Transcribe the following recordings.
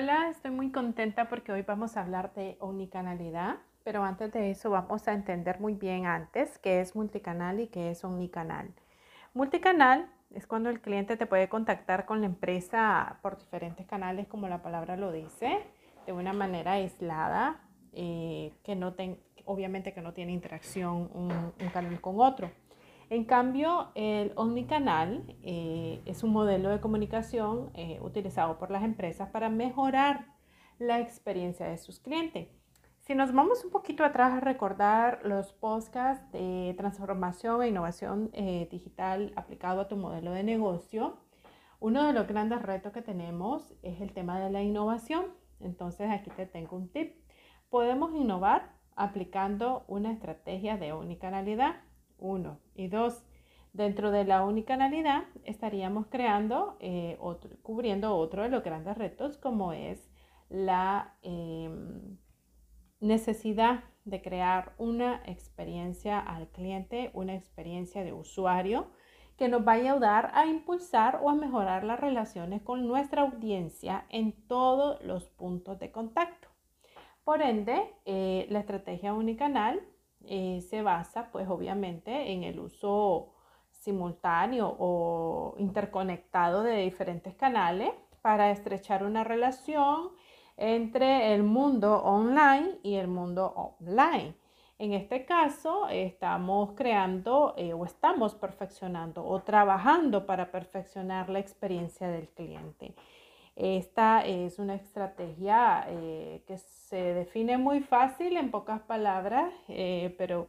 Hola, estoy muy contenta porque hoy vamos a hablar de omnicanalidad, pero antes de eso vamos a entender muy bien antes qué es multicanal y qué es omnicanal. Multicanal es cuando el cliente te puede contactar con la empresa por diferentes canales, como la palabra lo dice, de una manera aislada, eh, que no obviamente que no tiene interacción un, un canal con otro. En cambio, el omnicanal eh, es un modelo de comunicación eh, utilizado por las empresas para mejorar la experiencia de sus clientes. Si nos vamos un poquito atrás a recordar los podcasts de transformación e innovación eh, digital aplicado a tu modelo de negocio, uno de los grandes retos que tenemos es el tema de la innovación. Entonces aquí te tengo un tip. Podemos innovar aplicando una estrategia de omnicanalidad uno. Y dos, dentro de la unicanalidad estaríamos creando, eh, otro, cubriendo otro de los grandes retos como es la em, necesidad de crear una experiencia al cliente, una experiencia de usuario que nos vaya a ayudar a impulsar o a mejorar las relaciones con nuestra audiencia en todos los puntos de contacto. Por ende, eh, la estrategia unicanal eh, se basa pues obviamente en el uso simultáneo o interconectado de diferentes canales para estrechar una relación entre el mundo online y el mundo offline. En este caso, estamos creando eh, o estamos perfeccionando o trabajando para perfeccionar la experiencia del cliente. Esta es una estrategia eh, que se define muy fácil en pocas palabras, eh, pero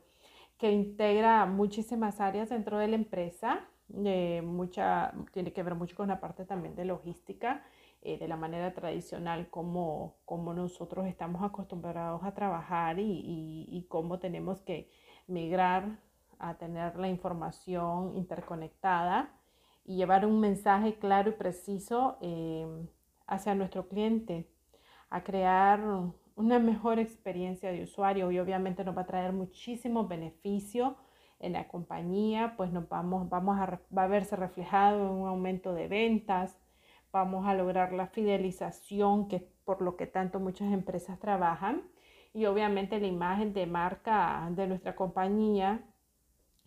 que integra muchísimas áreas dentro de la empresa. Eh, mucha, tiene que ver mucho con la parte también de logística, de la manera tradicional como, como, nosotros estamos acostumbrados a trabajar y, y, cómo tenemos que migrar a tener la información interconectada y llevar un mensaje claro y preciso hacia nuestro cliente, a crear una mejor experiencia de usuario y obviamente nos va a traer muchísimos beneficios en la compañía, pues nos vamos, vamos a, va a verse reflejado en un aumento de ventas, vamos a lograr la fidelización, que por lo que tanto muchas empresas trabajan, y obviamente la imagen de marca de nuestra compañía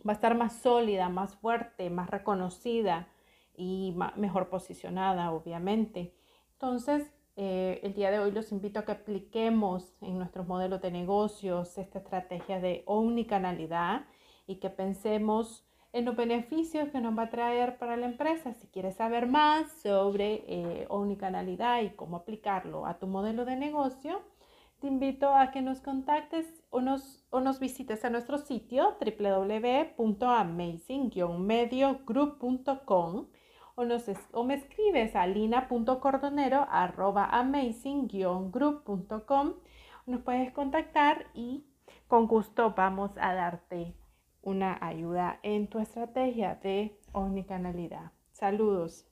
va a estar más sólida, más fuerte, más reconocida y mejor posicionada, obviamente. Entonces, eh, el día de hoy los invito a que apliquemos en nuestros modelos de negocios esta estrategia de omnicanalidad y que pensemos en los beneficios que nos va a traer para la empresa. Si quieres saber más sobre eh, omnicanalidad y cómo aplicarlo a tu modelo de negocio, te invito a que nos contactes o nos, o nos visites a nuestro sitio www.amazing-mediogroup.com o, o me escribes a lina.cordonero.amazing-group.com. Nos puedes contactar y con gusto vamos a darte una ayuda en tu estrategia de omnicanalidad. Saludos.